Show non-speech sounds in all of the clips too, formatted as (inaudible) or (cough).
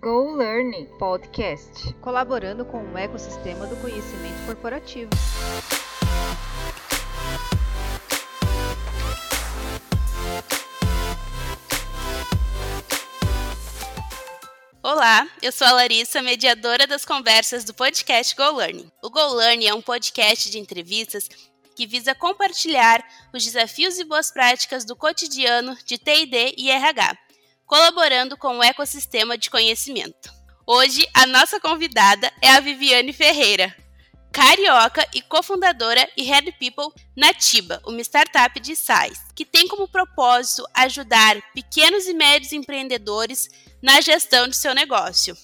Go Learning Podcast, colaborando com o ecossistema do conhecimento corporativo. Olá, eu sou a Larissa, mediadora das conversas do podcast Go Learning. O Go Learning é um podcast de entrevistas que visa compartilhar os desafios e boas práticas do cotidiano de TD e RH colaborando com o ecossistema de conhecimento. Hoje, a nossa convidada é a Viviane Ferreira, carioca e cofundadora e head people na Tiba, uma startup de SaaS, que tem como propósito ajudar pequenos e médios empreendedores na gestão de seu negócio.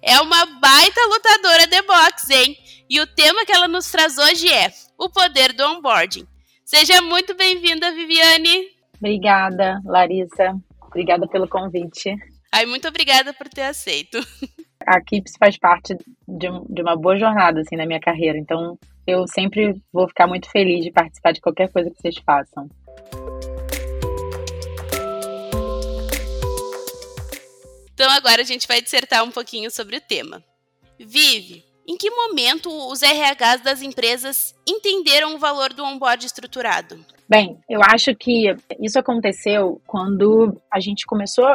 É uma baita lutadora de boxe, hein? E o tema que ela nos traz hoje é o poder do onboarding. Seja muito bem-vinda, Viviane. Obrigada, Larissa. Obrigada pelo convite. Ai, muito obrigada por ter aceito. A Kips faz parte de, de uma boa jornada assim na minha carreira, então eu sempre vou ficar muito feliz de participar de qualquer coisa que vocês façam. Então agora a gente vai dissertar um pouquinho sobre o tema. Vive, em que momento os RHs das empresas entenderam o valor do onboard estruturado? Bem, eu acho que isso aconteceu quando a gente começou,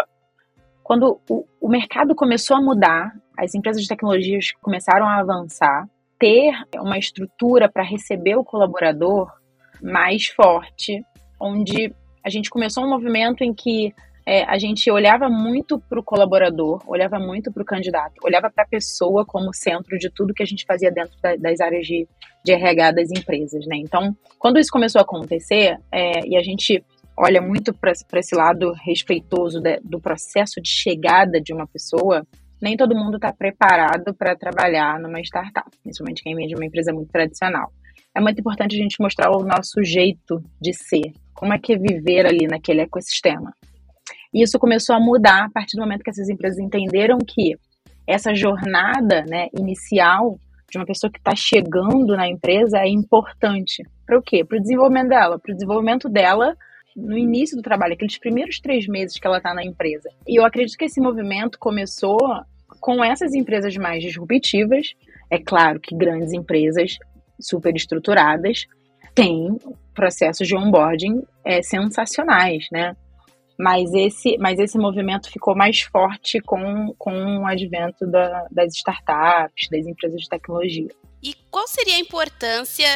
quando o, o mercado começou a mudar, as empresas de tecnologias começaram a avançar, ter uma estrutura para receber o colaborador mais forte, onde a gente começou um movimento em que é, a gente olhava muito para o colaborador, olhava muito para o candidato, olhava para a pessoa como centro de tudo que a gente fazia dentro da, das áreas de, de RH das empresas, né? Então, quando isso começou a acontecer, é, e a gente olha muito para esse lado respeitoso de, do processo de chegada de uma pessoa, nem todo mundo está preparado para trabalhar numa startup, principalmente quem vem de uma empresa muito tradicional. É muito importante a gente mostrar o nosso jeito de ser, como é que é viver ali naquele ecossistema. E isso começou a mudar a partir do momento que essas empresas entenderam que essa jornada né, inicial de uma pessoa que está chegando na empresa é importante. Para o quê? Para o desenvolvimento dela. Para o desenvolvimento dela no início do trabalho, aqueles primeiros três meses que ela está na empresa. E eu acredito que esse movimento começou com essas empresas mais disruptivas. É claro que grandes empresas super estruturadas têm processos de onboarding é, sensacionais, né? Mas esse, mas esse movimento ficou mais forte com, com o advento da, das startups, das empresas de tecnologia. E qual seria a importância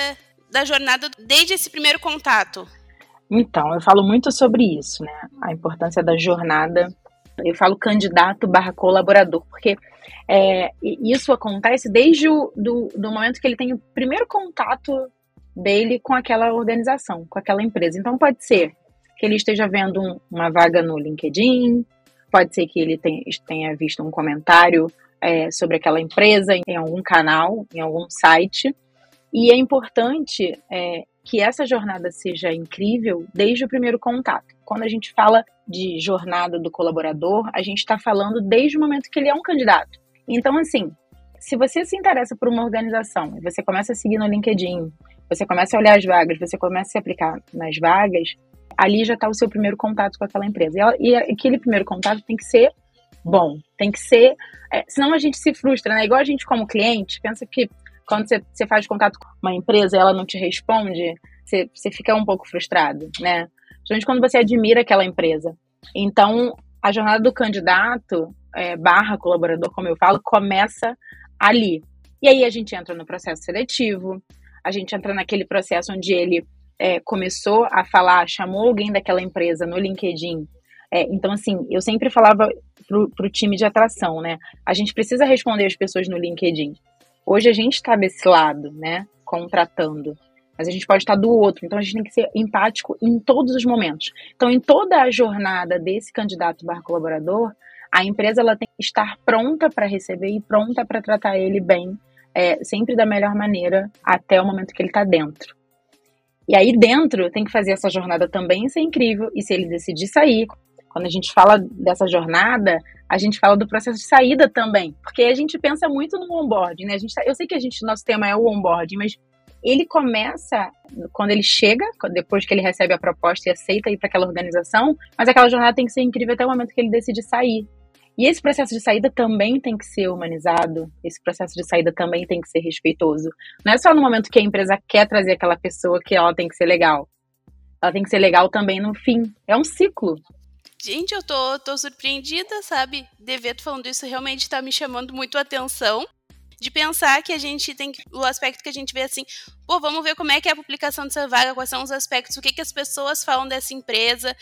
da jornada desde esse primeiro contato? Então, eu falo muito sobre isso, né? A importância da jornada. Eu falo candidato barra colaborador, porque é, isso acontece desde o do, do momento que ele tem o primeiro contato dele com aquela organização, com aquela empresa. Então, pode ser que ele esteja vendo um, uma vaga no LinkedIn, pode ser que ele tenha, tenha visto um comentário é, sobre aquela empresa em algum canal, em algum site. E é importante é, que essa jornada seja incrível desde o primeiro contato. Quando a gente fala de jornada do colaborador, a gente está falando desde o momento que ele é um candidato. Então, assim, se você se interessa por uma organização, você começa a seguir no LinkedIn, você começa a olhar as vagas, você começa a se aplicar nas vagas, ali já está o seu primeiro contato com aquela empresa. E, e, aquele primeiro contato tem que ser bom, tem que ser. É, senão a gente se frustra, né? Igual a gente, como cliente, pensa que quando você, você faz contato com uma empresa e ela não te responde, você, você fica um pouco frustrado, né? Principalmente quando você admira aquela empresa. Então, a jornada do candidato, é, barra colaborador, como eu falo, começa ali. E aí a gente entra no processo seletivo, a gente entra naquele processo onde ele é, começou a falar, chamou alguém daquela empresa no LinkedIn. É, então, assim, eu sempre falava pro, pro time de atração, né? A gente precisa responder as pessoas no LinkedIn. Hoje a gente está desse lado, né? Contratando. Mas a gente pode estar do outro. Então a gente tem que ser empático em todos os momentos. Então, em toda a jornada desse candidato barra colaborador, a empresa ela tem que estar pronta para receber e pronta para tratar ele bem, é, sempre da melhor maneira, até o momento que ele está dentro. E aí dentro tem que fazer essa jornada também ser incrível. E se ele decidir sair, quando a gente fala dessa jornada, a gente fala do processo de saída também. Porque a gente pensa muito no onboarding, né? A gente tá, eu sei que a gente, nosso tema é o onboarding, mas ele começa quando ele chega, depois que ele recebe a proposta e aceita ir para aquela organização, mas aquela jornada tem que ser incrível até o momento que ele decide sair. E esse processo de saída também tem que ser humanizado, esse processo de saída também tem que ser respeitoso. Não é só no momento que a empresa quer trazer aquela pessoa que ela tem que ser legal. Ela tem que ser legal também no fim. É um ciclo. Gente, eu tô, tô surpreendida, sabe? Deveto falando isso realmente tá me chamando muito a atenção. De pensar que a gente tem o aspecto que a gente vê assim, pô, vamos ver como é que é a publicação dessa vaga, quais são os aspectos, o que, que as pessoas falam dessa empresa,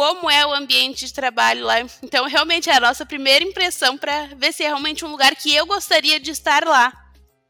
como é o ambiente de trabalho lá. Então, realmente é a nossa primeira impressão para ver se é realmente um lugar que eu gostaria de estar lá.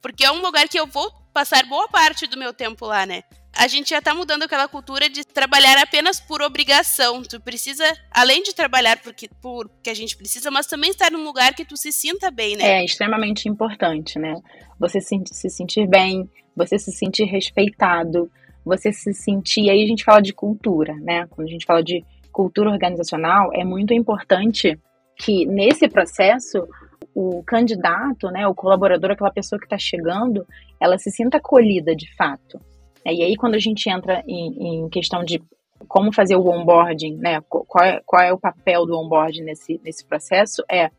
Porque é um lugar que eu vou passar boa parte do meu tempo lá, né? A gente já tá mudando aquela cultura de trabalhar apenas por obrigação. Tu precisa, além de trabalhar porque, porque a gente precisa, mas também estar num lugar que tu se sinta bem, né? É extremamente importante, né? Você se, se sentir bem, você se sentir respeitado, você se sentir. Aí a gente fala de cultura, né? Quando a gente fala de cultura organizacional, é muito importante que nesse processo o candidato, né, o colaborador, aquela pessoa que está chegando, ela se sinta acolhida de fato. E aí quando a gente entra em, em questão de como fazer o onboarding, né, qual é, qual é o papel do onboarding nesse, nesse processo, é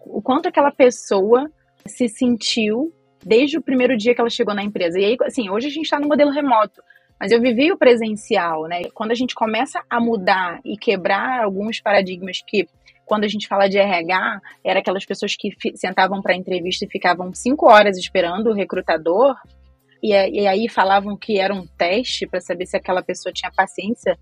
o quanto aquela pessoa se sentiu desde o primeiro dia que ela chegou na empresa. E aí, assim, hoje a gente está no modelo remoto, mas eu vivi o presencial, né? Quando a gente começa a mudar e quebrar alguns paradigmas que quando a gente fala de RH, era aquelas pessoas que sentavam para entrevista e ficavam cinco horas esperando o recrutador, e, e aí falavam que era um teste para saber se aquela pessoa tinha paciência.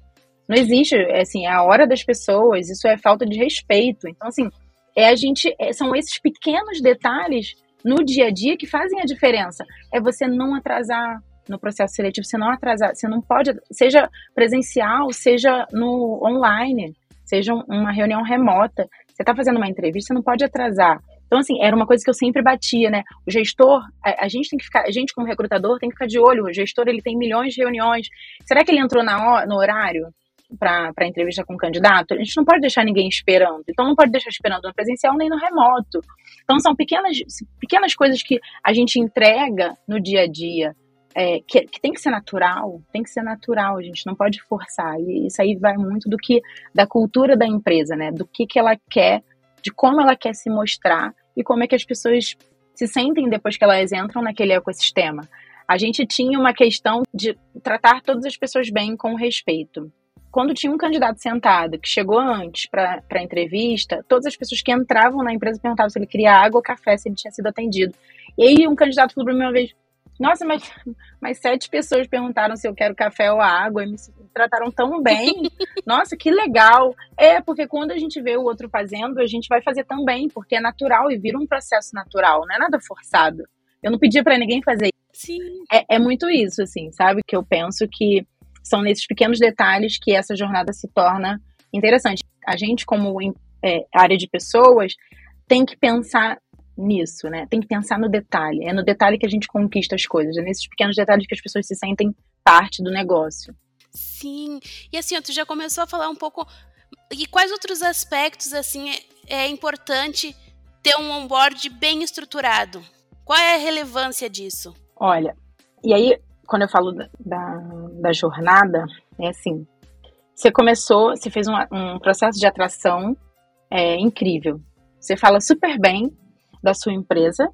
Não existe, é assim, é a hora das pessoas, isso é falta de respeito. Então, assim, é a gente, é, são esses pequenos detalhes no dia a dia que fazem a diferença. É você não atrasar no processo seletivo, você não atrasar, você não pode, seja presencial, seja no online, seja uma reunião remota. Você está fazendo uma entrevista, você não pode atrasar. Então, assim, era uma coisa que eu sempre batia, né? O gestor, a, a, gente tem que ficar, a gente como recrutador tem que ficar de olho. O gestor, ele tem milhões de reuniões. Será que ele entrou na, no horário para entrevista com o candidato? A gente não pode deixar ninguém esperando. Então, não pode deixar esperando no presencial nem no remoto. Então, são pequenas, pequenas coisas que a gente entrega no dia a dia é, que, que, tem que ser natural, tem que ser natural, a gente não pode forçar. E isso aí vai muito do que da cultura da empresa, né? Do que, que ela quer, de como ela quer se mostrar e como é que as pessoas se sentem depois que elas entram naquele ecossistema. A gente tinha uma questão de tratar todas as pessoas bem com respeito. Quando tinha um candidato sentado que chegou antes para a entrevista, todas as pessoas que entravam na empresa perguntavam se ele queria água ou café, se ele tinha sido atendido. E aí um candidato falou para mim uma vez: nossa, mas, mas sete pessoas perguntaram se eu quero café ou água e me trataram tão bem. (laughs) Nossa, que legal. É, porque quando a gente vê o outro fazendo, a gente vai fazer também, porque é natural e vira um processo natural, não é nada forçado. Eu não pedia para ninguém fazer Sim. É, é muito isso, assim, sabe? Que eu penso que são nesses pequenos detalhes que essa jornada se torna interessante. A gente, como é, área de pessoas, tem que pensar nisso, né? Tem que pensar no detalhe. É no detalhe que a gente conquista as coisas. É nesses pequenos detalhes que as pessoas se sentem parte do negócio. Sim. E assim, tu já começou a falar um pouco. E quais outros aspectos, assim, é, é importante ter um onboard bem estruturado? Qual é a relevância disso? Olha, e aí, quando eu falo da, da, da jornada, é assim: você começou, você fez um, um processo de atração é, incrível. Você fala super bem da sua empresa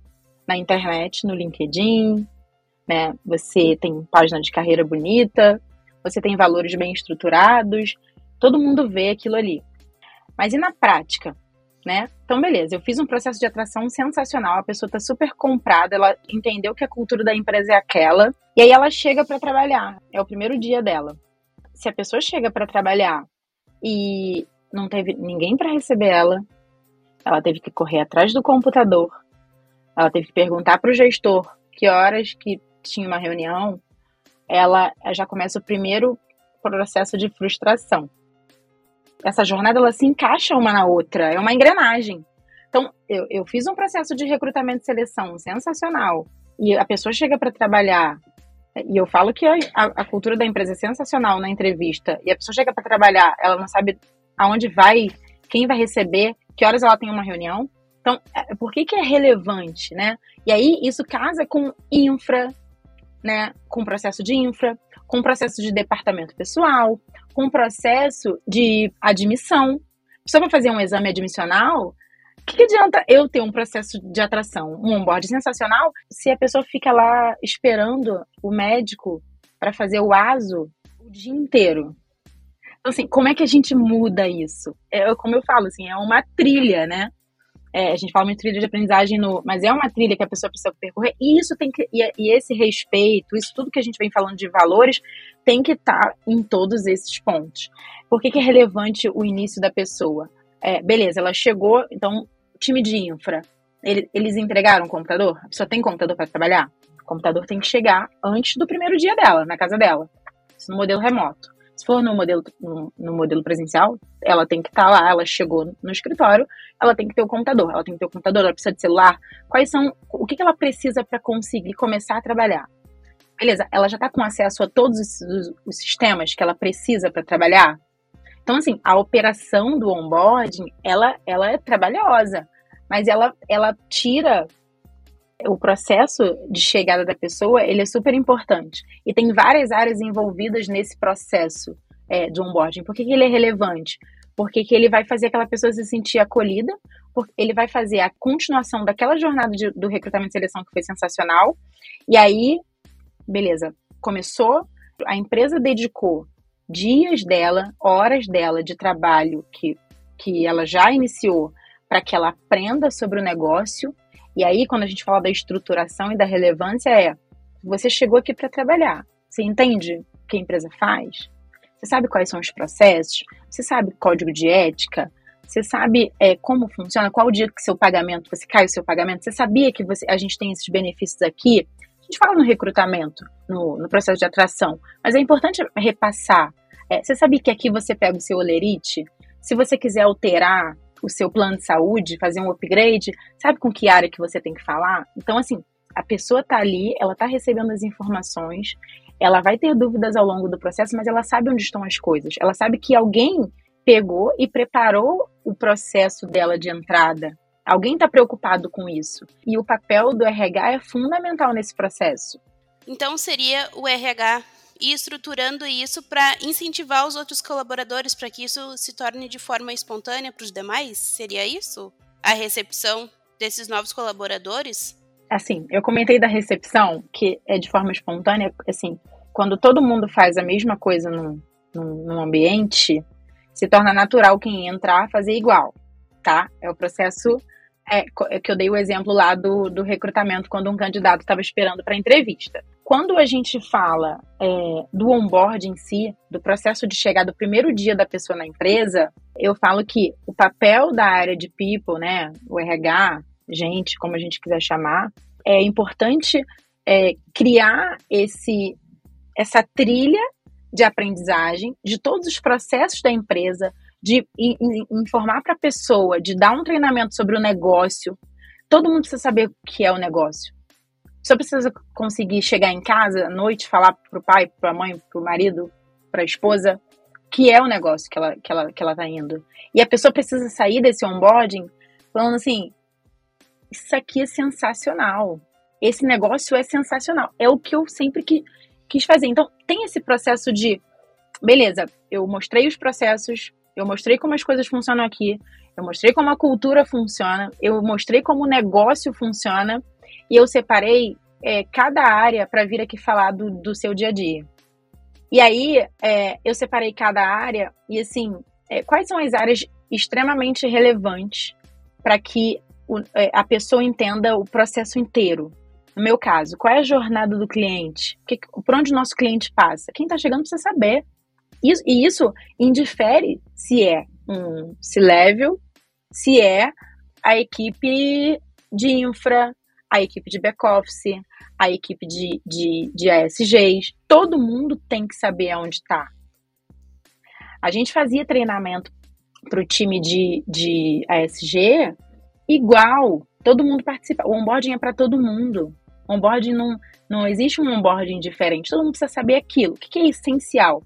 na internet, no LinkedIn, né? Você tem página de carreira bonita, você tem valores bem estruturados, todo mundo vê aquilo ali. Mas e na prática, né? Então, beleza, eu fiz um processo de atração sensacional, a pessoa tá super comprada, ela entendeu que a cultura da empresa é aquela, e aí ela chega para trabalhar, é o primeiro dia dela. Se a pessoa chega para trabalhar e não teve ninguém para receber ela, ela teve que correr atrás do computador. Ela teve que perguntar para o gestor que horas que tinha uma reunião. Ela já começa o primeiro processo de frustração. Essa jornada ela se encaixa uma na outra, é uma engrenagem. Então, eu, eu fiz um processo de recrutamento e seleção sensacional. E a pessoa chega para trabalhar e eu falo que a, a, cultura da empresa é sensacional na entrevista, e a pessoa chega para trabalhar, ela não sabe aonde vai, quem vai receber, que horas ela tem uma reunião. Então, é, por que, que é relevante, né? E aí, isso casa com infra, né? Com processo de infra, com processo de departamento pessoal, com processo de admissão. Só para fazer um exame admissional, o que, que, adianta eu ter um processo de atração, um onboard sensacional, se a pessoa fica lá esperando o médico para fazer o ASO o dia inteiro? Então, assim, como é que a gente muda isso? É, como eu falo, assim, é uma trilha, né? É, a gente fala uma trilha de aprendizagem, no, mas é uma trilha que a pessoa precisa percorrer, e isso tem que, e, e esse respeito, isso tudo que a gente vem falando de valores, tem que estar tá em todos esses pontos. Por que, que é relevante o início da pessoa? É, beleza, ela chegou, então, time de infra, ele, eles entregaram o computador? A pessoa tem computador para trabalhar? O computador tem que chegar antes do primeiro dia dela, na casa dela, no modelo remoto. Se for no modelo, no, no modelo presencial, ela tem que estar tá lá, ela chegou no escritório, ela tem que ter o computador, ela tem que ter o computador, ela precisa de celular. Quais são, o que, que ela precisa para conseguir começar a trabalhar? Beleza, ela já está com acesso a todos os, os sistemas que ela precisa para trabalhar? Então, assim, a operação do onboarding, ela, ela é trabalhosa, mas ela, ela tira o processo de chegada da pessoa ele é super importante. E tem várias áreas envolvidas nesse processo é, de onboarding. Por que, que ele é relevante? Porque que ele vai fazer aquela pessoa se sentir acolhida, porque ele vai fazer a continuação daquela jornada de, do recrutamento e seleção que foi sensacional. E aí, beleza, começou, a empresa dedicou dias dela, horas dela de trabalho que, que ela já iniciou para que ela aprenda sobre o negócio e aí, quando a gente fala da estruturação e da relevância, é você chegou aqui para trabalhar. Você entende o que a empresa faz? Você sabe quais são os processos? Você sabe código de ética? Você sabe é, como funciona? Qual o dia que seu pagamento, você cai o seu pagamento? Você sabia que você, a gente tem esses benefícios aqui? A gente fala no recrutamento, no, no processo de atração, mas é importante repassar. É, você sabia que aqui você pega o seu olerite? Se você quiser alterar o seu plano de saúde, fazer um upgrade, sabe com que área que você tem que falar? Então, assim, a pessoa tá ali, ela tá recebendo as informações, ela vai ter dúvidas ao longo do processo, mas ela sabe onde estão as coisas. Ela sabe que alguém pegou e preparou o processo dela de entrada. Alguém está preocupado com isso. E o papel do RH é fundamental nesse processo. Então seria o RH e estruturando isso para incentivar os outros colaboradores para que isso se torne de forma espontânea para os demais? Seria isso? A recepção desses novos colaboradores? Assim, eu comentei da recepção, que é de forma espontânea, assim, quando todo mundo faz a mesma coisa num, num, num ambiente, se torna natural quem entrar fazer igual, tá? É o processo é, é que eu dei o exemplo lá do, do recrutamento quando um candidato estava esperando para entrevista. Quando a gente fala é, do onboard em si, do processo de chegar do primeiro dia da pessoa na empresa, eu falo que o papel da área de people, né, o RH, gente, como a gente quiser chamar, é importante é, criar esse, essa trilha de aprendizagem de todos os processos da empresa, de informar para a pessoa, de dar um treinamento sobre o negócio. Todo mundo precisa saber o que é o negócio. Só precisa conseguir chegar em casa à noite, falar para o pai, para a mãe, para o marido, para a esposa, que é o negócio que ela, que, ela, que ela tá indo. E a pessoa precisa sair desse onboarding falando assim: isso aqui é sensacional. Esse negócio é sensacional. É o que eu sempre que, quis fazer. Então, tem esse processo de, beleza, eu mostrei os processos, eu mostrei como as coisas funcionam aqui, eu mostrei como a cultura funciona, eu mostrei como o negócio funciona e eu separei é, cada área para vir aqui falar do, do seu dia a dia. E aí é, eu separei cada área e assim, é, quais são as áreas extremamente relevantes para que o, é, a pessoa entenda o processo inteiro. No meu caso, qual é a jornada do cliente? Que, por onde o nosso cliente passa? Quem está chegando precisa saber. Isso, e isso indifere se é um C-level, se é a equipe de infra, a equipe de back-office, a equipe de, de, de ASGs. Todo mundo tem que saber aonde está. A gente fazia treinamento para o time de, de ASG igual. Todo mundo participa. O onboarding é para todo mundo. O onboarding não, não existe um onboarding diferente. Todo mundo precisa saber aquilo. O que, que é essencial?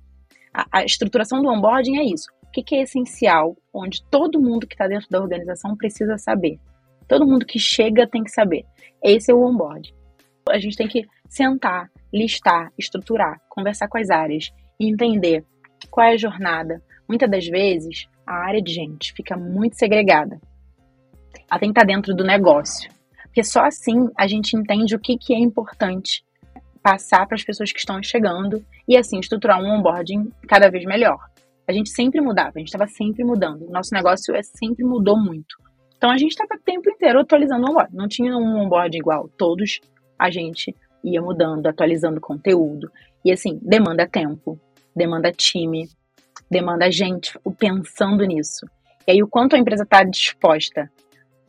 A, a, estruturação do onboarding é isso. O que, que é essencial? Onde todo mundo que está dentro da organização precisa saber. Todo mundo que chega tem que saber. Esse é o onboard. A gente tem que sentar, listar, estruturar, conversar com as áreas e entender qual é a jornada. Muitas das vezes, a área de gente fica muito segregada. Ela tem que estar dentro do negócio. Porque só assim a gente entende o que, que é importante passar para as pessoas que estão chegando e assim estruturar um onboarding cada vez melhor. A gente sempre mudava, a gente estava sempre mudando. Nosso negócio é, sempre mudou muito. Então a gente estava o tempo inteiro atualizando o onboarding. Não tinha um onboarding igual. Todos a gente ia mudando, atualizando conteúdo. E assim, demanda tempo, demanda time, demanda gente pensando nisso. E aí, o quanto a empresa está disposta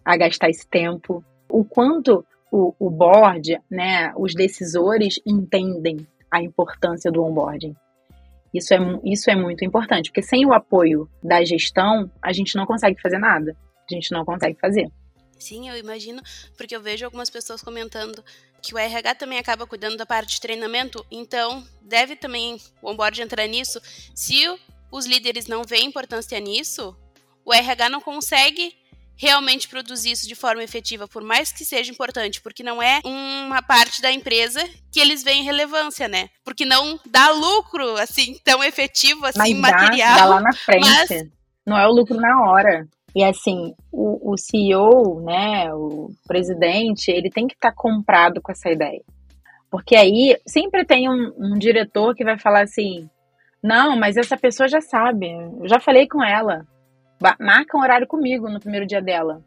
a gastar esse tempo, o quanto o, o board, né, os decisores entendem a importância do onboarding. Isso é, isso é muito importante, porque sem o apoio da gestão, a gente não consegue fazer nada. A gente não consegue fazer. Sim, eu imagino, porque eu vejo algumas pessoas comentando que o RH também acaba cuidando da parte de treinamento, então deve também o onboard entrar nisso. Se os líderes não veem importância nisso, o RH não consegue realmente produzir isso de forma efetiva, por mais que seja importante, porque não é uma parte da empresa que eles veem relevância, né? Porque não dá lucro assim tão efetivo assim mas material. Dá, dá lá na frente. Mas... Não é o lucro na hora. E assim, o, o CEO, né, o presidente, ele tem que estar tá comprado com essa ideia. Porque aí sempre tem um, um diretor que vai falar assim: não, mas essa pessoa já sabe, eu já falei com ela. Marca um horário comigo no primeiro dia dela.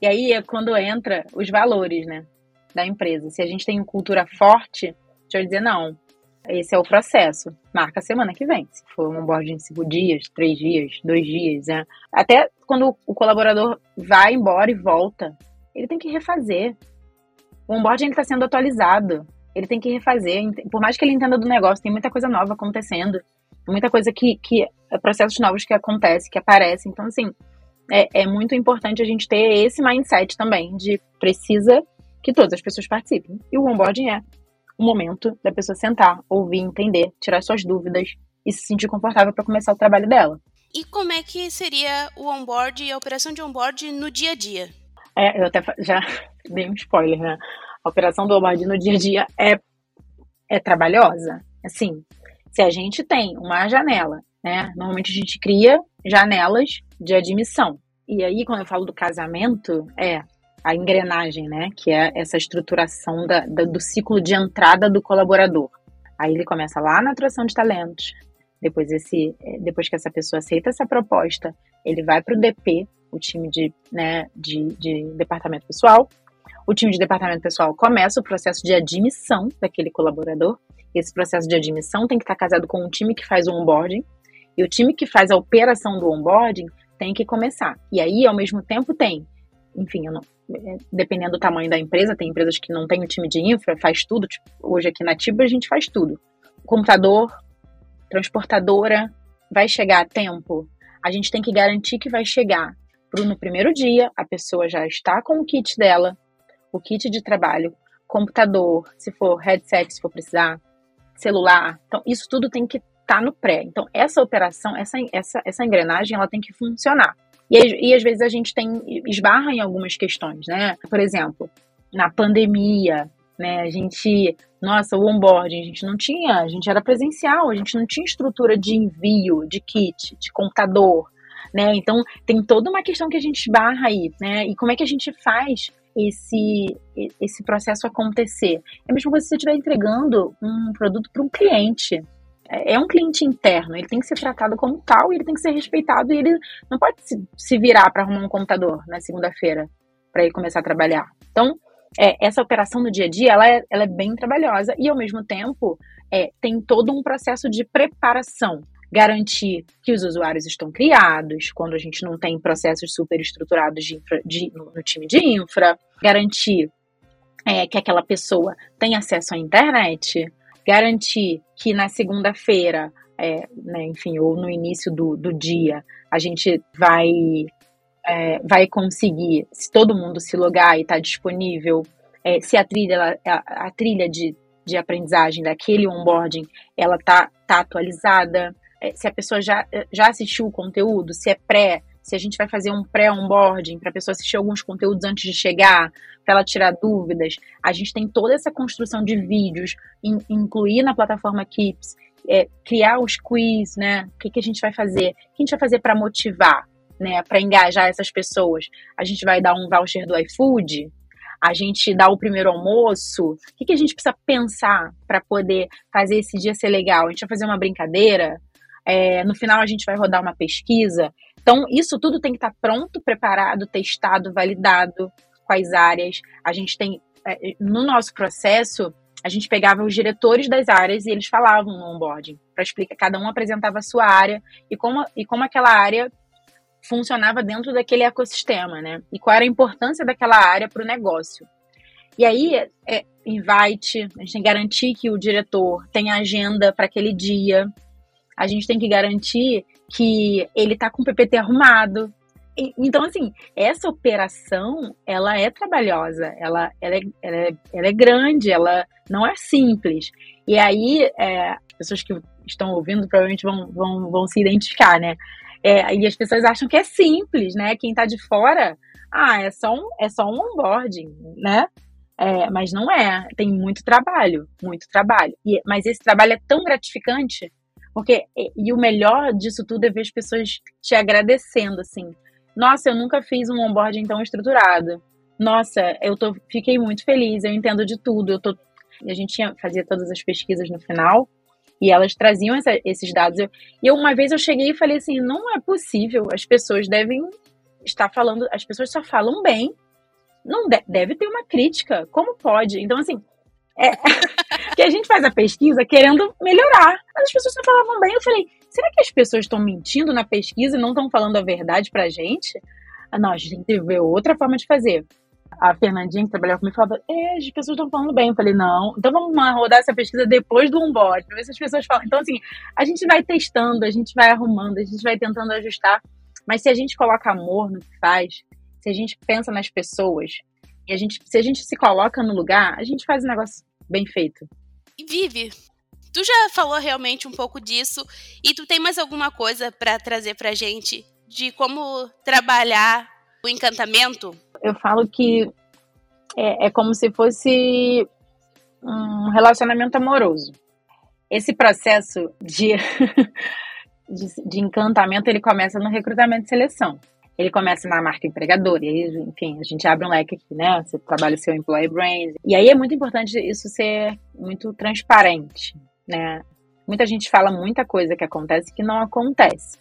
E aí é quando entra os valores, né, da empresa. Se a gente tem uma cultura forte, deixa eu dizer, não, esse é o processo. Marca a semana que vem. Se for um board de cinco dias, três dias, dois dias, né? Até quando o colaborador vai embora e volta, ele tem que refazer. O onboarding está sendo atualizado. Ele tem que refazer. Por mais que ele entenda do negócio, tem muita coisa nova acontecendo. Muita coisa que, que é processos novos que acontecem, que aparecem. Então, assim, é, é muito importante a gente ter esse mindset também de precisa que todas as pessoas participem. E o onboarding é momento da pessoa sentar, ouvir, entender, tirar suas dúvidas e se sentir confortável para começar o trabalho dela. E como é que seria o onboard e a operação de onboard no dia a dia? É, eu até já (laughs) dei um spoiler, né? A operação do onboard no dia a dia é, é trabalhosa. Assim, se a gente tem uma janela, né? Normalmente a gente cria janelas de admissão. E aí, quando eu falo do casamento, é a engrenagem, né? Que é essa estruturação da, da, do ciclo de entrada do colaborador. Aí ele começa lá na atração de talentos. Depois, esse, é, depois que essa pessoa aceita essa proposta, ele vai para o DP, o time de, né, de, de departamento pessoal. O time de departamento pessoal começa o processo de admissão daquele colaborador. Esse processo de admissão tem que estar casado com um time que faz o onboarding. E o time que faz a operação do onboarding tem que começar. E aí, ao mesmo tempo, tem enfim, não, é, dependendo do tamanho da empresa, tem empresas que não têm um time de infra, faz tudo. Tipo, hoje aqui na Tiba a gente faz tudo. Computador, transportadora, vai chegar a tempo. A gente tem que garantir que vai chegar pro, no primeiro dia, a pessoa já está com o kit dela, o kit de trabalho, computador, se for headset, se for precisar, celular. Então, isso tudo tem que estar tá no pré. Então, essa operação, essa, essa, essa engrenagem, ela tem que funcionar. E, e às vezes a gente tem esbarra em algumas questões, né? Por exemplo, na pandemia, né? A gente, nossa, o onboarding, a gente não tinha, a gente era presencial, a gente não tinha estrutura de envio, de kit, de computador, né? Então tem toda uma questão que a gente esbarra aí, né? E como é que a gente faz esse esse processo acontecer? É mesmo que você estiver entregando um produto para um cliente, é, um cliente interno, ele tem que ser tratado como tal ele tem que ser respeitado e ele não pode se, se virar para arrumar um computador na segunda-feira para ele começar a trabalhar. Então, é, essa operação no dia a dia, ela é, ela é bem trabalhosa e, ao mesmo tempo, é, tem todo um processo de preparação. Garantir que os usuários estão criados, quando a gente não tem processos super estruturados de infra, de, no, no, time de infra. Garantir é, que aquela pessoa tem acesso à internet garantir que na segunda-feira, é, né, enfim, ou no início do, do dia, a gente vai, é, vai conseguir, se todo mundo se logar e está disponível, é, se a trilha, a, a, trilha de, de aprendizagem daquele onboarding, ela tá, tá atualizada, é, se a pessoa já, já assistiu o conteúdo, se é pré, se a gente vai fazer um pré-onboarding para a pessoa assistir alguns conteúdos antes de chegar, para ela tirar dúvidas. A gente tem toda essa construção de vídeos, in, incluir na plataforma Keeps é, criar os quiz, né? O que, que a gente vai fazer? O que a gente vai fazer para motivar, né? Para engajar essas pessoas? A gente vai dar um voucher do iFood? A gente dá o primeiro almoço? O que, que a gente precisa pensar para poder fazer esse dia ser legal? A gente vai fazer uma brincadeira? É, no final a gente vai rodar uma pesquisa? Então, isso tudo tem que estar pronto, preparado, testado, validado, quais áreas. A gente tem, é, no nosso processo, a gente pegava os diretores das áreas e eles falavam no onboarding, para explicar, cada um apresentava a sua área e como, e como aquela área funcionava dentro daquele ecossistema, né? E qual era a importância daquela área para o negócio. E aí, é, invite, a gente tem que garantir que o diretor tem agenda para aquele dia, a gente tem que garantir que ele está com o PPT arrumado, então, assim, essa operação, ela é trabalhosa, ela, ela, é, ela, é, ela é grande, ela não é simples. E aí, é, as pessoas que estão ouvindo provavelmente vão, vão, vão se identificar, né? É, e as pessoas acham que é simples, né? Quem tá de fora, ah, é só um, é só um onboarding, né? É, mas não é, tem muito trabalho, muito trabalho. E, mas esse trabalho é tão gratificante, porque, e, o melhor disso tudo é ver as pessoas te agradecendo, assim. Nossa, eu nunca fiz um onboarding tão estruturado. Nossa, eu tô, fiquei muito feliz, eu entendo de tudo. Eu tô, a gente tinha, fazia todas as pesquisas no final e elas traziam essa, esses dados. Eu, e uma vez eu cheguei e falei assim: não é possível, as pessoas devem estar falando, as pessoas só falam bem. Não de, deve ter uma crítica. Como pode? Então, assim, é, (laughs) que a gente faz a pesquisa querendo melhorar. As pessoas só falavam bem. Eu falei, será que as pessoas estão mentindo na pesquisa e não estão falando a verdade pra gente? Ah, não, a gente tem que ver outra forma de fazer. A Fernandinha, que trabalhava comigo, falava, é, as pessoas estão falando bem. Eu falei, não, então vamos rodar essa pesquisa depois do onboard, pra ver se as pessoas falam. Então, assim, a gente vai testando, a gente vai arrumando, a gente vai tentando ajustar. Mas se a gente coloca amor no que faz, se a gente pensa nas pessoas, e a gente, se a gente se coloca no lugar, a gente faz um negócio bem feito. E Vive, tu já falou realmente um pouco disso e tu tem mais alguma coisa para trazer pra gente de como trabalhar o encantamento? Eu falo que é, é como se fosse um relacionamento amoroso. Esse processo de, (laughs) de, de encantamento ele começa no recrutamento e seleção ele começa na marca empregadora, e aí, enfim, a gente abre um leque aqui, né? Você trabalha o seu employee brand. E aí é muito importante isso ser muito transparente, né? Muita gente fala muita coisa que acontece que não acontece.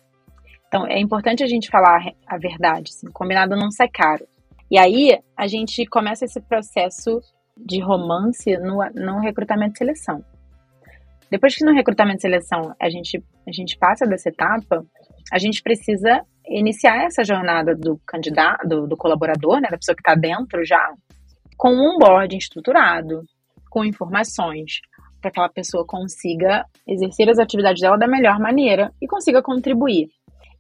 Então, é importante a gente falar a verdade, assim, combinado não ser caro. E aí, a gente começa esse processo de romance no, no recrutamento e seleção. Depois que no recrutamento e seleção a gente, a gente passa dessa etapa, a gente precisa iniciar essa jornada do candidato, do, do colaborador, né, da pessoa que está dentro já, com um onboarding estruturado, com informações, para que aquela pessoa consiga exercer as atividades dela da melhor maneira e consiga contribuir.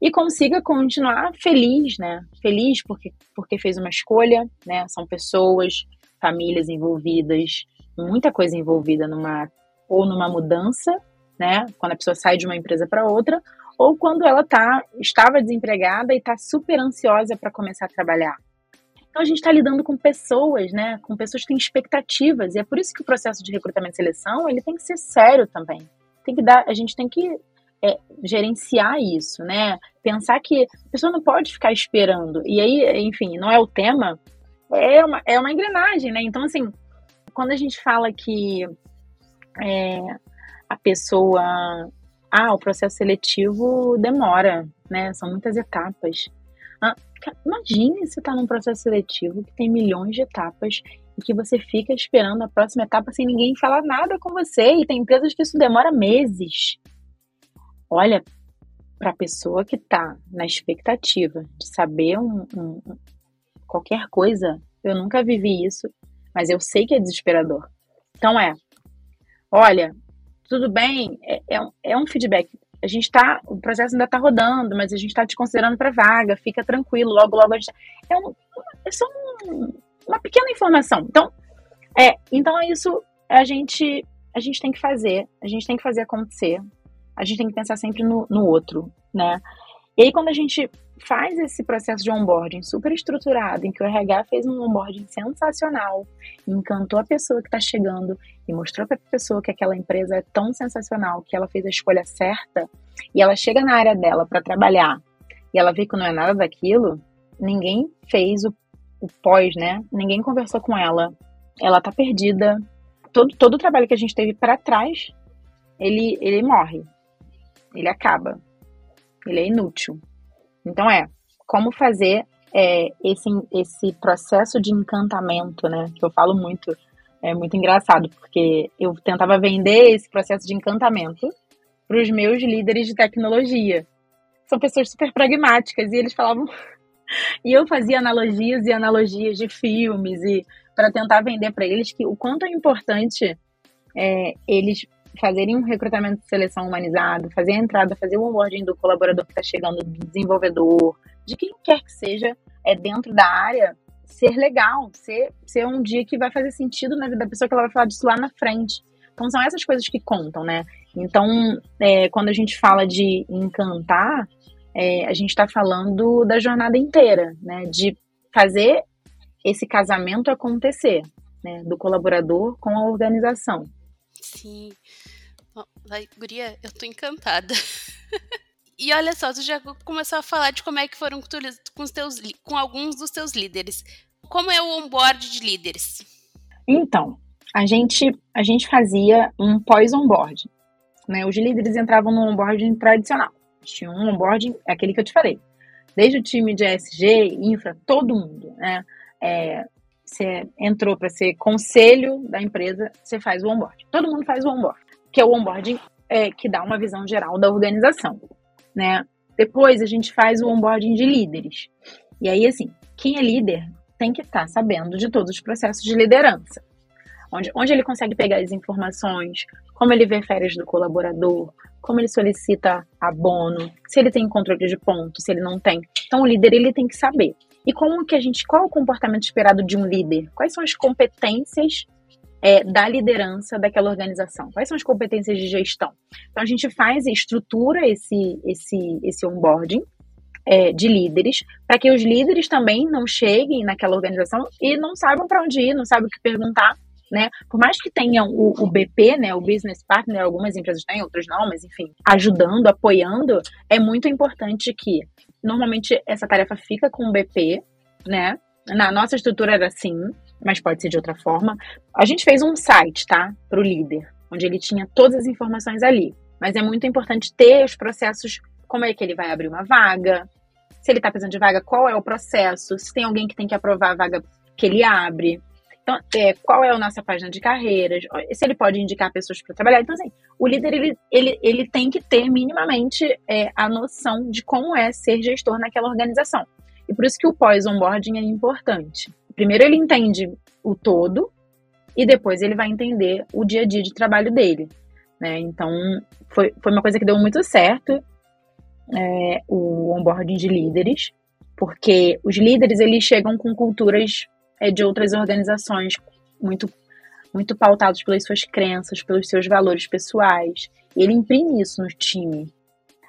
E consiga continuar feliz, né? Feliz porque, porque fez uma escolha, né? São pessoas, famílias envolvidas, muita coisa envolvida numa ou numa mudança, né? Quando a pessoa sai de uma empresa para outra, ou quando ela tá, estava desempregada e está super ansiosa para começar a trabalhar. Então a gente está lidando com pessoas, né? Com pessoas que têm expectativas e é por isso que o processo de recrutamento e seleção ele tem que ser sério também. Tem que dar, a gente tem que é, gerenciar isso, né? Pensar que a pessoa não pode ficar esperando. E aí, enfim, não é o tema, é uma, é uma engrenagem, né? Então, assim, quando a gente fala que é, a pessoa ah, o processo seletivo demora, né? São muitas etapas. Ah, imagine você tá num processo seletivo que tem milhões de etapas e que você fica esperando a próxima etapa sem ninguém falar nada com você. E tem empresas que isso demora meses. Olha, para a pessoa que está na expectativa de saber um, um, qualquer coisa, eu nunca vivi isso, mas eu sei que é desesperador. Então é, olha, tudo bem, é, é, um, é um feedback. A gente está, o processo ainda está rodando, mas a gente está te considerando para vaga, fica tranquilo, logo, logo a gente. É, um, é só um, uma pequena informação. Então, é, então é isso a gente, a gente tem que fazer, a gente tem que fazer acontecer, a gente tem que pensar sempre no, no outro, né? E aí, quando a gente faz esse processo de onboarding super estruturado, em que o RH fez um onboarding sensacional, encantou a pessoa que está chegando e mostrou para a pessoa que aquela empresa é tão sensacional que ela fez a escolha certa, e ela chega na área dela para trabalhar e ela vê que não é nada daquilo, ninguém fez o, o pós, né? Ninguém conversou com ela. Ela tá perdida. Todo, todo o trabalho que a gente teve para trás, ele, ele morre. Ele acaba. Ele é inútil. Então é, como fazer é, esse, esse processo de encantamento, né? Que eu falo muito, é muito engraçado, porque eu tentava vender esse processo de encantamento para os meus líderes de tecnologia. São pessoas super pragmáticas e eles falavam. (laughs) e eu fazia analogias e analogias de filmes e para tentar vender para eles que o quanto é importante é, eles fazerem um recrutamento de seleção humanizado, fazer a entrada, fazer o onboarding do colaborador que está chegando, do desenvolvedor, de quem quer que seja, é dentro da área, ser legal, ser, ser um dia que vai fazer sentido na vida da pessoa que ela vai falar disso lá na frente. Então são essas coisas que contam, né? Então, é, quando a gente fala de encantar, é, a gente está falando da jornada inteira, né? De fazer esse casamento acontecer, né? Do colaborador com a organização. Sim. Vai, guria, eu tô encantada. (laughs) e olha só, tu já começou a falar de como é que foram com, os teus, com alguns dos teus líderes. Como é o onboard de líderes? Então, a gente, a gente fazia um pós-onboard. Né? Os líderes entravam no onboarding tradicional. Tinha um onboarding, é aquele que eu te falei. Desde o time de SG, infra, todo mundo. Né? É, você entrou para ser conselho da empresa, você faz o onboarding. Todo mundo faz o onboarding que é o onboarding é, que dá uma visão geral da organização, né? Depois a gente faz o onboarding de líderes. E aí, assim, quem é líder tem que estar tá sabendo de todos os processos de liderança. Onde, onde ele consegue pegar as informações, como ele vê férias do colaborador, como ele solicita abono, se ele tem controle de pontos, se ele não tem. Então, o líder ele tem que saber. E como que a gente, qual é o comportamento esperado de um líder? Quais são as competências é, da liderança daquela organização? Quais são as competências de gestão? Então a gente faz e estrutura esse, esse, esse onboarding é, de líderes para que os líderes também não cheguem naquela organização e não saibam para onde ir, não saibam o que perguntar. Né? Por mais que tenham o, o, BP, né, o Business Partner, algumas empresas têm, outras não, mas enfim, ajudando, apoiando, é muito importante que normalmente essa tarefa fica com o BP, né? Na nossa estrutura era assim, mas pode ser de outra forma. A gente fez um site, tá? Para o líder, onde ele tinha todas as informações ali. Mas é muito importante ter os processos, como é que ele vai abrir uma vaga, se ele está precisando de vaga, qual é o processo, se tem alguém que tem que aprovar a vaga que ele abre. Então, é, qual é a nossa página de carreiras, se ele pode indicar pessoas para trabalhar. Então, assim, o líder, ele, ele, ele tem que ter minimamente é, a noção de como é ser gestor naquela organização. E por isso que o pós-onboarding é importante. Primeiro ele entende o todo e depois ele vai entender o dia a dia de trabalho dele. Né? Então, foi, foi uma coisa que deu muito certo é, o onboarding de líderes, porque os líderes eles chegam com culturas é, de outras organizações muito muito pautados pelas suas crenças, pelos seus valores pessoais. Ele imprime isso no time.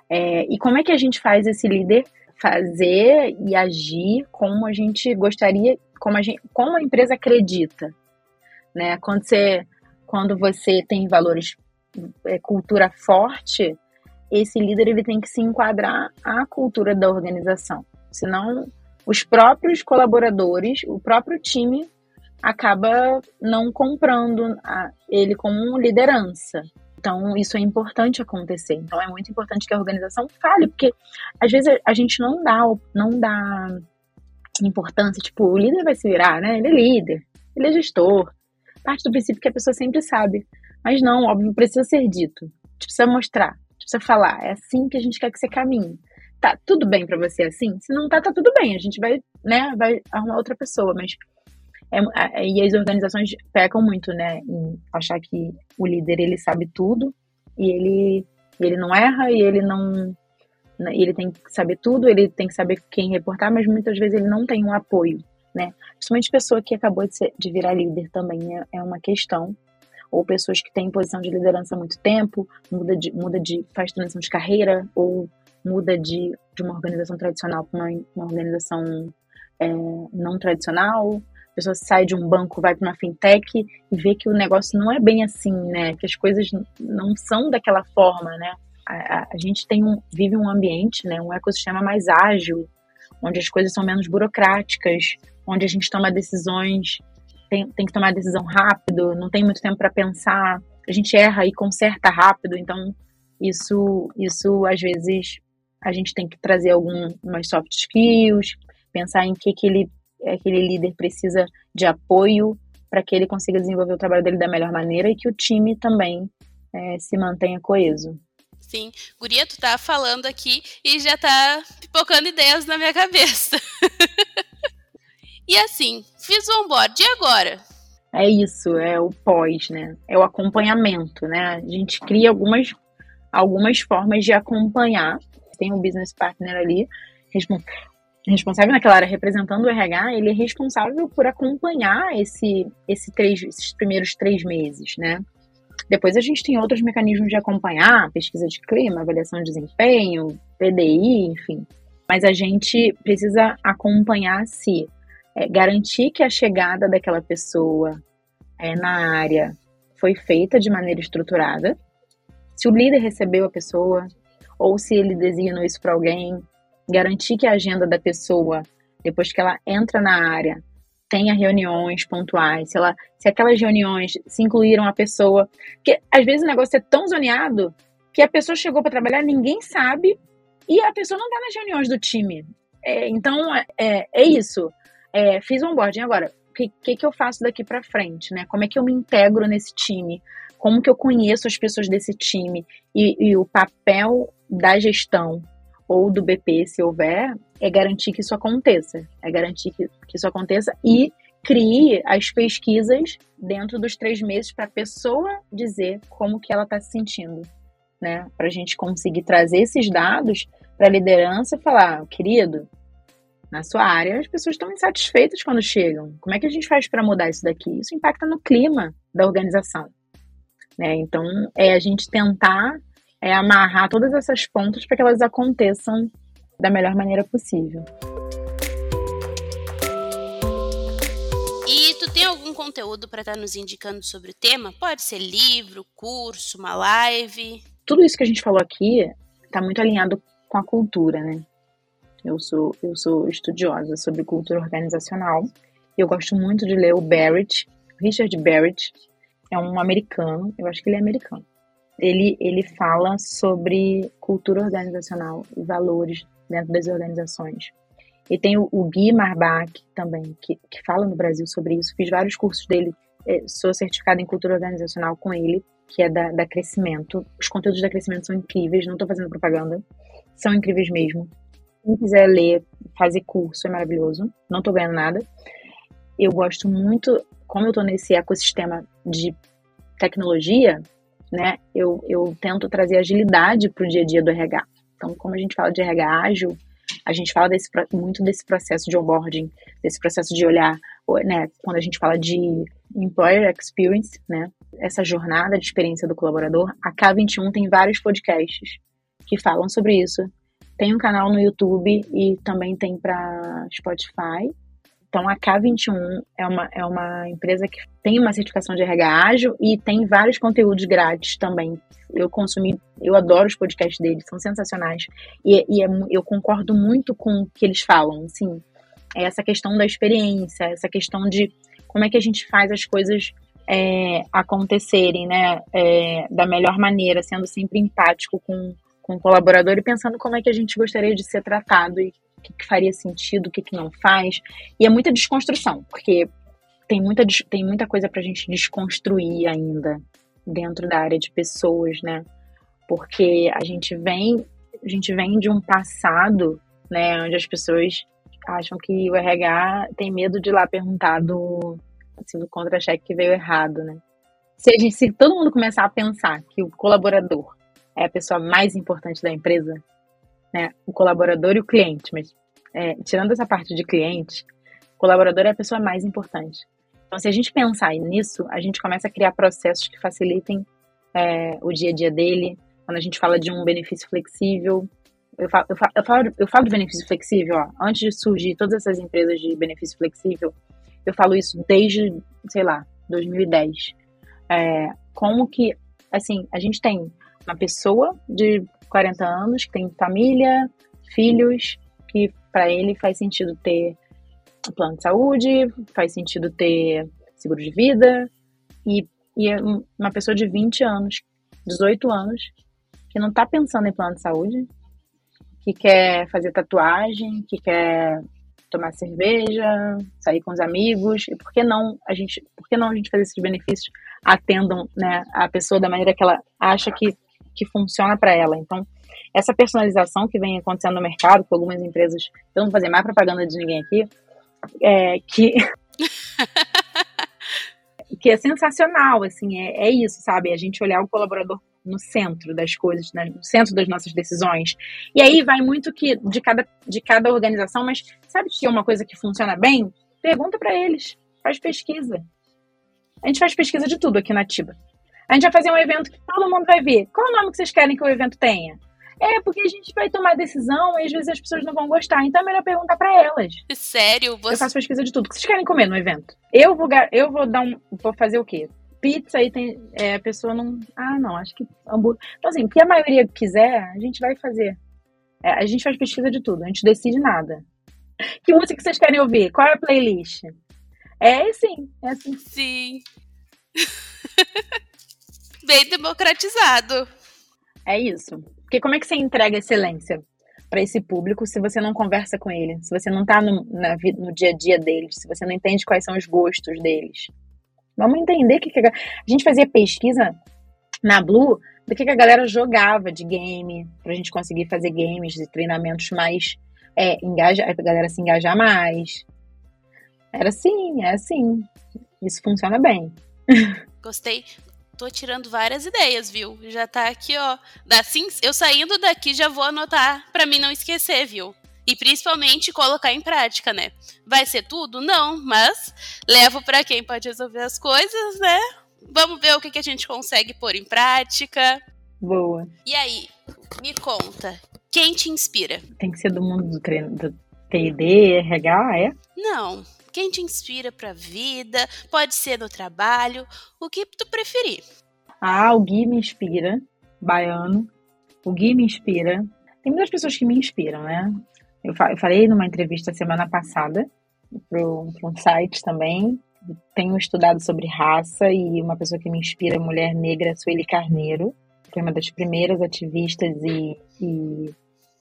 É, e como é que a gente faz esse líder fazer e agir como a gente gostaria como a, gente, como a empresa acredita, né? Quando você, quando você tem valores, é, cultura forte, esse líder ele tem que se enquadrar à cultura da organização. Senão, os próprios colaboradores, o próprio time acaba não comprando a, ele como liderança. Então, isso é importante acontecer. Então, é muito importante que a organização fale, porque às vezes a gente não dá, não dá importância, tipo, o líder vai se virar, né? Ele é líder, ele é gestor. Parte do princípio que a pessoa sempre sabe. Mas não, óbvio, precisa ser dito. precisa mostrar, precisa falar. É assim que a gente quer que você caminhe. Tá tudo bem para você assim? Se não tá, tá tudo bem. A gente vai, né, vai arrumar outra pessoa, mas é, e as organizações pecam muito, né, em achar que o líder ele sabe tudo e ele ele não erra e ele não né? ele tem que saber tudo, ele tem que saber quem reportar, mas muitas vezes ele não tem um apoio, né? Principalmente pessoa que acabou de, ser, de virar líder também é, é uma questão. Ou pessoas que têm posição de liderança há muito tempo, muda de, muda de faz transição de carreira, ou muda de, de uma organização tradicional para uma, uma organização é, não tradicional, a pessoa sai de um banco, vai para uma fintech e vê que o negócio não é bem assim, né? Que as coisas não são daquela forma, né? A, a, a gente tem um, vive um ambiente, né? Um ecossistema mais ágil, onde as coisas são menos burocráticas, onde a gente toma decisões, tem, tem que tomar decisão rápido, não tem muito tempo para pensar, a gente erra e conserta rápido, então isso, isso às vezes a gente tem que trazer algumas soft skills, pensar em que, que ele, aquele líder precisa de apoio para que ele consiga desenvolver o trabalho dele da melhor maneira e que o time também é, se mantenha coeso. Sim. Guria, tu tá falando aqui e já tá pipocando ideias na minha cabeça. (laughs) e assim, fiz o onboard, e agora? É isso, é o pós, né? É o acompanhamento, né? A gente cria algumas, algumas formas de acompanhar. Tem um business partner ali, responsável naquela área representando o RH, ele é responsável por acompanhar esse, esse três, esses primeiros três meses, né? Depois a gente tem outros mecanismos de acompanhar, pesquisa de clima, avaliação de desempenho, PDI, enfim. Mas a gente precisa acompanhar se é, garantir que a chegada daquela pessoa é, na área foi feita de maneira estruturada, se o líder recebeu a pessoa, ou se ele designou isso para alguém, garantir que a agenda da pessoa, depois que ela entra na área, tenha reuniões pontuais, se, ela, se aquelas reuniões se incluíram a pessoa. Porque às vezes o negócio é tão zoneado que a pessoa chegou para trabalhar, ninguém sabe, e a pessoa não está nas reuniões do time. É, então, é, é, é isso. É, fiz onboarding agora. O que, que, que eu faço daqui para frente, né? Como é que eu me integro nesse time? Como que eu conheço as pessoas desse time? E, e o papel da gestão ou do BP, se houver, é garantir que isso aconteça. É garantir que, que isso aconteça e crie as pesquisas dentro dos três meses para a pessoa dizer como que ela está se sentindo, né? Para a gente conseguir trazer esses dados para a liderança e falar, querido, na sua área as pessoas estão insatisfeitas quando chegam. Como é que a gente faz para mudar isso daqui? Isso impacta no clima da organização, né? Então é a gente tentar é amarrar todas essas pontas para que elas aconteçam da melhor maneira possível. E tu tem algum conteúdo para estar tá nos indicando sobre o tema? Pode ser livro, curso, uma live? Tudo isso que a gente falou aqui está muito alinhado com a cultura, né? Eu sou, eu sou estudiosa sobre cultura organizacional. Eu gosto muito de ler o Barrett, Richard Barrett. É um americano, eu acho que ele é americano ele, ele fala sobre cultura organizacional e valores dentro das organizações. E tem o, o Gui Marbach também, que, que fala no Brasil sobre isso. Fiz vários cursos dele, é, sou certificada em cultura organizacional com ele, que é da, da Crescimento. Os conteúdos da Crescimento são incríveis, não estou fazendo propaganda, são incríveis mesmo. Quem quiser ler, fazer curso, é maravilhoso, não estou ganhando nada. Eu gosto muito, como eu estou nesse ecossistema de tecnologia, né, eu, eu tento trazer agilidade para o dia a dia do RH. Então, como a gente fala de RH ágil, a gente fala desse, muito desse processo de onboarding, desse processo de olhar, né, quando a gente fala de employer experience, né, essa jornada de experiência do colaborador, a K21 tem vários podcasts que falam sobre isso. Tem um canal no YouTube e também tem para Spotify. Então, a K21 é uma, é uma empresa que tem uma certificação de RH ágil e tem vários conteúdos grátis também. Eu consumi, eu adoro os podcasts deles, são sensacionais. E, e é, eu concordo muito com o que eles falam, assim, é essa questão da experiência, essa questão de como é que a gente faz as coisas é, acontecerem, né, é, da melhor maneira, sendo sempre empático com, com o colaborador e pensando como é que a gente gostaria de ser tratado e o que, que faria sentido, o que, que não faz. E é muita desconstrução, porque tem muita, tem muita coisa para a gente desconstruir ainda dentro da área de pessoas, né? Porque a gente vem, a gente vem de um passado, né, onde as pessoas acham que o RH tem medo de lá perguntar do, assim, do contra-cheque que veio errado, né? Se, gente, se todo mundo começar a pensar que o colaborador é a pessoa mais importante da empresa, né? O colaborador e o cliente, mas é, tirando essa parte de cliente, colaborador é a pessoa mais importante. Então, se a gente pensar nisso, a gente começa a criar processos que facilitem é, o dia a dia dele. Quando a gente fala de um benefício flexível, eu falo, eu, falo, eu, falo, eu falo do benefício flexível, ó, antes de surgir todas essas empresas de benefício flexível, eu falo isso desde, sei lá, 2010. É, como que, assim, a gente tem uma pessoa de 40 anos que tem família, filhos, que para ele faz sentido ter plano de saúde, faz sentido ter seguro de vida, e, e é uma pessoa de 20 anos, 18 anos, que não está pensando em plano de saúde, que quer fazer tatuagem, que quer tomar cerveja, sair com os amigos, e por que não a gente, por que não a gente fazer esses benefícios atendam, né, a pessoa da maneira que ela acha que, que funciona para ela. Então, essa personalização que vem acontecendo no mercado, com algumas empresas, eu não fazer mais propaganda de ninguém aqui, é que (laughs) que é sensacional, assim, é, é isso, sabe? A gente olhar o colaborador no centro das coisas, no centro das nossas decisões. E aí vai muito que de cada, de cada organização, mas sabe que é uma coisa que funciona bem? Pergunta para eles, faz pesquisa. A gente faz pesquisa de tudo aqui na Tiba. A gente vai fazer um evento que todo mundo vai ver. Qual o nome que vocês querem que o evento tenha? É, porque a gente vai tomar decisão e às vezes as pessoas não vão gostar. Então é melhor perguntar para elas. Sério? Você... Eu faço pesquisa de tudo. O que vocês querem comer no evento? Eu vou, eu vou dar um. Vou fazer o quê? Pizza aí tem. É, a pessoa não. Ah, não, acho que hambúrguer. Então, assim, o que a maioria quiser, a gente vai fazer. É, a gente faz pesquisa de tudo, a gente decide nada. Que música que vocês querem ouvir? Qual é a playlist? É assim, é assim. Sim. (laughs) Bem democratizado. É isso. Porque como é que você entrega excelência para esse público se você não conversa com ele, se você não está no, na, no dia a dia deles, se você não entende quais são os gostos deles? Vamos entender que, que a, a gente fazia pesquisa na Blue do que, que a galera jogava de game, para a gente conseguir fazer games e treinamentos mais é, engaja, a galera se engajar mais. Era assim, é assim. Isso funciona bem. Gostei tô tirando várias ideias, viu? Já tá aqui, ó. Assim, eu saindo daqui já vou anotar para mim não esquecer, viu? E principalmente colocar em prática, né? Vai ser tudo? Não, mas levo para quem pode resolver as coisas, né? Vamos ver o que, que a gente consegue pôr em prática. Boa. E aí, me conta, quem te inspira? Tem que ser do mundo do treino, do TD, RH, é? Não, quem te inspira para a vida, pode ser no trabalho, o que tu preferir. Ah, o Gui me inspira, baiano. O Gui me inspira. Tem muitas pessoas que me inspiram, né? Eu, falei numa entrevista semana passada para um site também. Tenho estudado sobre raça e uma pessoa que me inspira mulher negra, Sueli Carneiro. Foi uma das primeiras ativistas e, e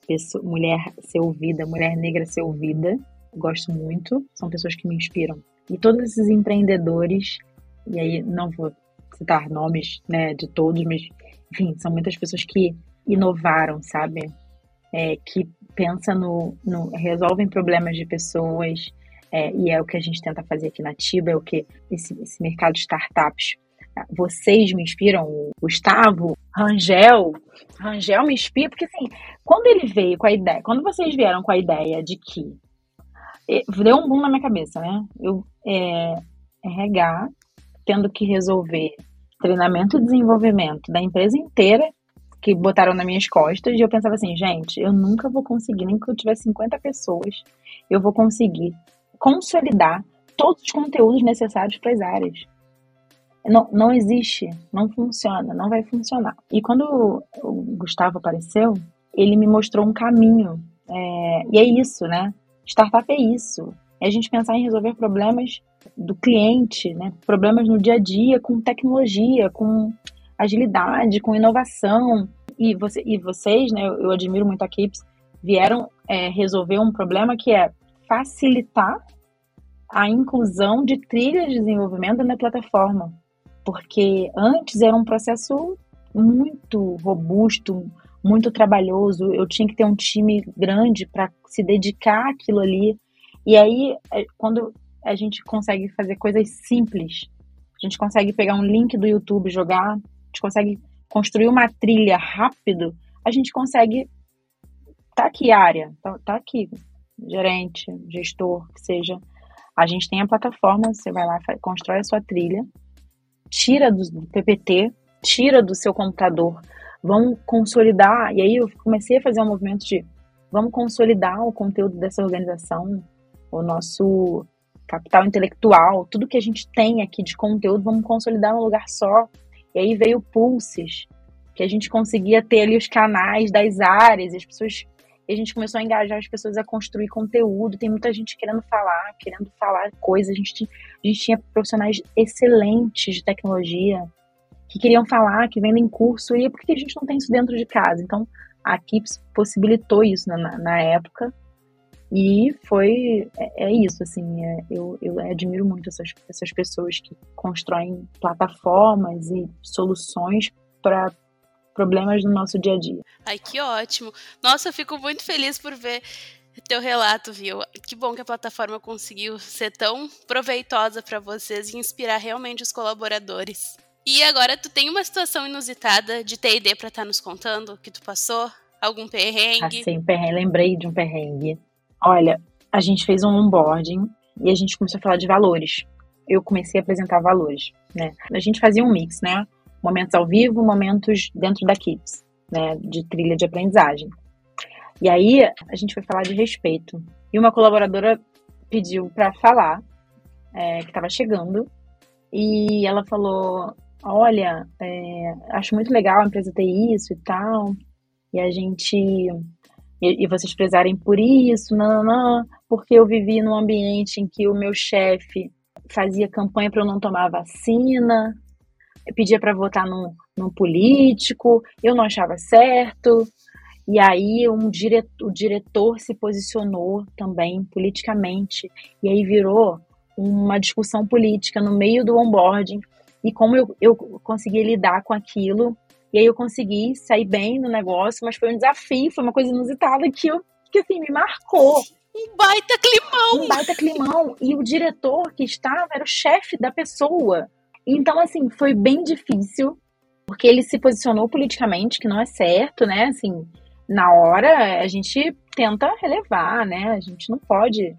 pessoa, mulher ser ouvida, mulher negra ser ouvida gosto muito, são pessoas que me inspiram. E todos esses empreendedores, e aí não vou citar nomes né, de todos, mas enfim, são muitas pessoas que inovaram, sabe? É, que pensam no, no, resolvem problemas de pessoas, é, e é o que a gente tenta fazer aqui na Tiba, é o que esse, esse mercado de startups. Vocês me inspiram, o Gustavo, Rangel, Rangel me inspira, porque assim, quando ele veio com a ideia, quando vocês vieram com a ideia de que deu um boom na minha cabeça, né? Eu, é, tendo que resolver treinamento e desenvolvimento da empresa inteira que botaram nas minhas costas, e eu pensava assim, gente, eu nunca vou conseguir, nem que eu tiver 50 pessoas, eu vou conseguir consolidar todos os conteúdos necessários para as áreas. Não, não existe, não funciona, não vai funcionar. E quando o Gustavo apareceu, ele me mostrou um caminho. É, e é isso, né? Startup é isso. É a gente pensar em resolver problemas do cliente, né? Problemas no dia a dia com tecnologia, com agilidade, com inovação. E, você, e vocês, né? Eu, admiro muito a Kips, vieram é, resolver um problema que é facilitar a inclusão de trilhas de desenvolvimento na plataforma. Porque antes era um processo muito robusto, muito trabalhoso, eu tinha que ter um time grande para se dedicar àquilo ali. E aí, é, quando a gente consegue fazer coisas simples, a gente consegue pegar um link do YouTube, jogar, a gente consegue construir uma trilha rápido, a gente consegue. Tá aqui, área, tá, tá aqui, gerente, gestor, que seja. A gente tem a plataforma, você vai lá, constrói a sua trilha, tira do, do PPT, tira do seu computador vamos consolidar. E aí eu comecei a fazer um movimento de vamos consolidar o conteúdo dessa organização, o nosso capital intelectual, tudo que a gente tem aqui de conteúdo, vamos consolidar num lugar só. E aí veio o Pulses, que a gente conseguia ter ali os canais das áreas, as pessoas. E a gente começou a engajar as pessoas a construir conteúdo. Tem muita gente querendo falar, querendo falar coisas. A gente, a gente tinha profissionais excelentes de tecnologia que queriam falar, que vendem curso, e por que a gente não tem isso dentro de casa? Então, a Kips possibilitou isso na, na época, e foi, é, é isso, assim, é, eu, eu admiro muito essas, essas pessoas que constroem plataformas e soluções para problemas do nosso dia a dia. Ai, que ótimo! Nossa, eu fico muito feliz por ver teu relato, viu? Que bom que a plataforma conseguiu ser tão proveitosa para vocês e inspirar realmente os colaboradores. E agora tu tem uma situação inusitada de TD para estar tá nos contando que tu passou? Algum perrengue? Assim, perrengue, lembrei de um perrengue. Olha, a gente fez um onboarding e a gente começou a falar de valores. Eu comecei a apresentar valores, né? A gente fazia um mix, né? Momentos ao vivo, momentos dentro da Kids, né? De trilha de aprendizagem. E aí a gente foi falar de respeito. E uma colaboradora pediu para falar, é, que estava chegando, e ela falou: olha, é, acho muito legal a empresa ter isso e tal, e a gente. E, e vocês prezarem por isso, não, não, porque eu vivi num ambiente em que o meu chefe fazia campanha para eu não tomar vacina, pedia para votar num, num político, eu não achava certo. E aí um diretor, o diretor se posicionou também politicamente. E aí virou uma discussão política no meio do onboarding e como eu, eu consegui lidar com aquilo. E aí eu consegui sair bem no negócio, mas foi um desafio, foi uma coisa inusitada que, eu, que assim, me marcou. Um baita climão! Um baita climão. E o diretor que estava era o chefe da pessoa. Então, assim, foi bem difícil, porque ele se posicionou politicamente, que não é certo, né? Assim, na hora a gente tenta relevar, né? A gente não pode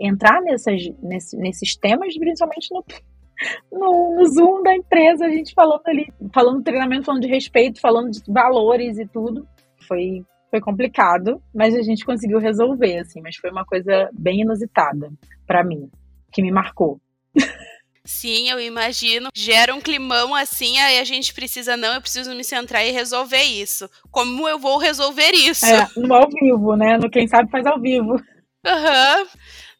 entrar nessas, nesses, nesses temas, principalmente no, no, no, Zoom da empresa, a gente falando ali, falando treinamento, falando de respeito, falando de valores e tudo. Foi, foi complicado, mas a gente conseguiu resolver, assim, mas foi uma coisa bem inusitada para mim, que me marcou. Sim, eu imagino. Gera um climão assim, aí a gente precisa, não, eu preciso me centrar e resolver isso. Como eu vou resolver isso? É, no ao vivo, né? No Quem Sabe Faz ao Vivo. Aham. Uhum.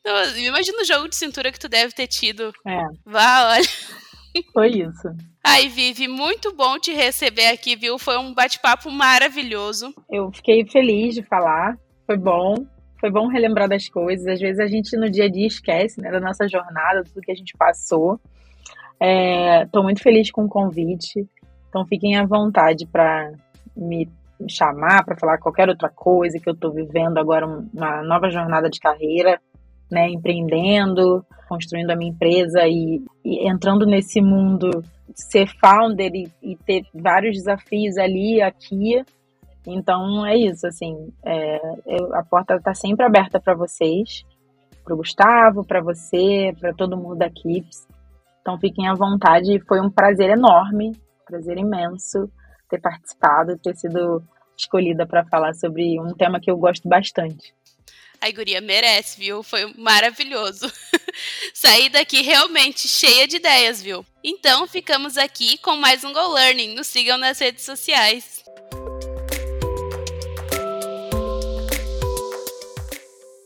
Imagina o jogo de cintura que tu deve ter tido. É. Vá, olha. Foi isso. Ai, Vivi, muito bom te receber aqui, viu? Foi um bate-papo maravilhoso. Eu fiquei feliz de falar. Foi bom. Foi bom relembrar das coisas. Às vezes a gente no dia a dia esquece né, da nossa jornada, tudo que a gente passou. Estou é, muito feliz com o convite. Então fiquem à vontade para me chamar, para falar qualquer outra coisa que eu estou vivendo agora, uma nova jornada de carreira né, empreendendo, construindo a minha empresa e, e entrando nesse mundo, ser founder e, e, ter vários desafios ali, aqui. Então é isso, assim, é, eu, a porta está sempre aberta para vocês, para o Gustavo, para você, para todo mundo da Kips. Então fiquem à vontade, foi um prazer enorme, prazer imenso ter participado, ter sido escolhida para falar sobre um tema que eu gosto bastante. A guria merece, viu? Foi maravilhoso. (laughs) Saí daqui realmente cheia de ideias, viu? Então, ficamos aqui com mais um Go Learning. Nos sigam nas redes sociais.